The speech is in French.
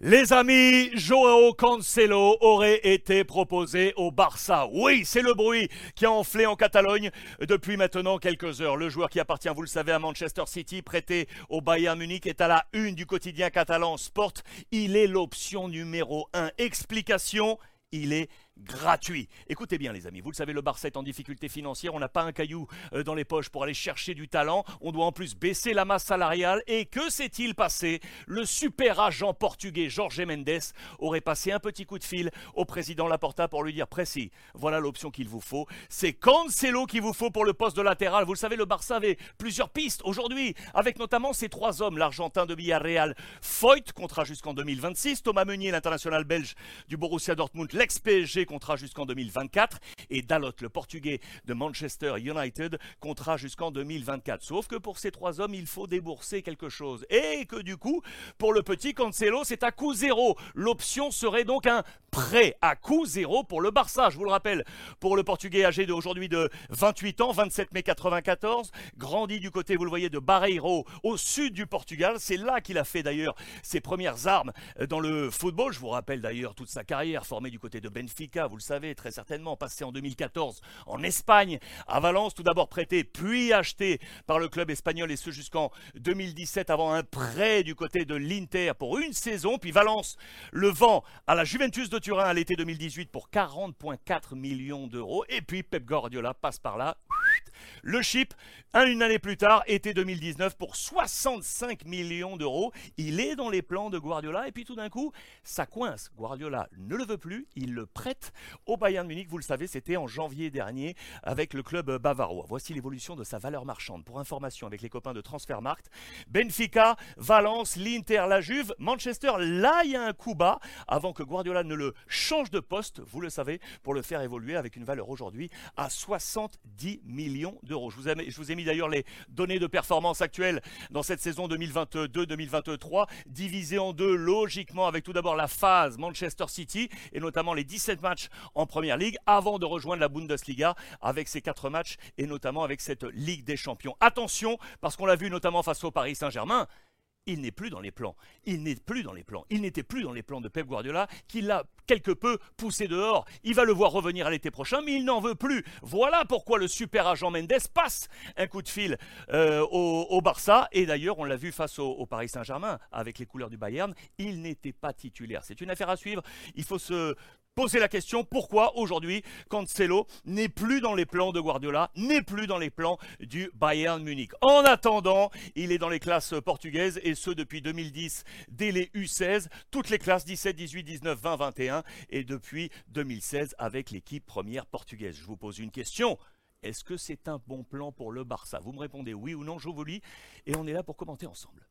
Les amis, Joao Cancelo aurait été proposé au Barça. Oui, c'est le bruit qui a enflé en Catalogne depuis maintenant quelques heures. Le joueur qui appartient, vous le savez, à Manchester City, prêté au Bayern Munich, est à la une du quotidien catalan Sport. Il est l'option numéro un. Explication, il est gratuit. Écoutez bien les amis, vous le savez, le Barça est en difficulté financière, on n'a pas un caillou euh, dans les poches pour aller chercher du talent, on doit en plus baisser la masse salariale. Et que s'est-il passé? Le super agent portugais Jorge Mendes aurait passé un petit coup de fil au président Laporta pour lui dire précis, voilà l'option qu'il vous faut, c'est Cancelo qu'il vous faut pour le poste de latéral. Vous le savez, le Barça avait plusieurs pistes aujourd'hui, avec notamment ces trois hommes, l'Argentin de Villarreal, Foyt, contrat jusqu'en 2026, Thomas Meunier, l'international belge du Borussia Dortmund, l'ex-PSG contrat jusqu'en 2024, et Dalot, le portugais de Manchester United, contrat jusqu'en 2024. Sauf que pour ces trois hommes, il faut débourser quelque chose. Et que du coup, pour le petit Cancelo, c'est à coût zéro. L'option serait donc un prêt à coût zéro pour le Barça. Je vous le rappelle, pour le portugais âgé d'aujourd'hui de 28 ans, 27 mai 94, grandi du côté, vous le voyez, de Barreiro, au sud du Portugal. C'est là qu'il a fait d'ailleurs ses premières armes dans le football. Je vous rappelle d'ailleurs toute sa carrière formée du côté de Benfica vous le savez très certainement, passé en 2014 en Espagne, à Valence, tout d'abord prêté, puis acheté par le club espagnol, et ce jusqu'en 2017, avant un prêt du côté de l'Inter pour une saison, puis Valence le vend à la Juventus de Turin à l'été 2018 pour 40,4 millions d'euros, et puis Pep Guardiola passe par là, le chip, une année plus tard, été 2019, pour 65 millions d'euros. Il est dans les plans de Guardiola et puis tout d'un coup, ça coince. Guardiola ne le veut plus, il le prête au Bayern Munich. Vous le savez, c'était en janvier dernier avec le club bavarois. Voici l'évolution de sa valeur marchande. Pour information avec les copains de Transfermarkt, Benfica, Valence, l'Inter, la Juve, Manchester, là il y a un coup bas avant que Guardiola ne le change de poste, vous le savez, pour le faire évoluer avec une valeur aujourd'hui à 70 millions d'euros. Je vous ai, je vous ai mis d'ailleurs les données de performance actuelles dans cette saison 2022-2023, divisées en deux logiquement avec tout d'abord la phase Manchester City et notamment les 17 matchs en Première Ligue avant de rejoindre la Bundesliga avec ces 4 matchs et notamment avec cette Ligue des Champions. Attention, parce qu'on l'a vu notamment face au Paris Saint-Germain, il n'est plus dans les plans. Il n'est plus dans les plans. Il n'était plus dans les plans de Pep Guardiola, qui l'a quelque peu poussé dehors. Il va le voir revenir à l'été prochain, mais il n'en veut plus. Voilà pourquoi le super agent Mendes passe un coup de fil euh, au, Barça. Et d'ailleurs, on l'a vu face au, au Paris Saint-Germain, avec les couleurs du Bayern, il n'était pas titulaire. C'est une affaire à suivre. Il faut se poser la question pourquoi aujourd'hui Cancelo n'est plus dans les plans de Guardiola, n'est plus dans les plans du Bayern Munich. En attendant, il est dans les classes portugaises et ce depuis 2010 dès les U16, toutes les classes 17, 18, 19, 20, 21 et depuis 2016 avec l'équipe première portugaise. Je vous pose une question. Est-ce que c'est un bon plan pour le Barça? Vous me répondez oui ou non, je vous lis et on est là pour commenter ensemble.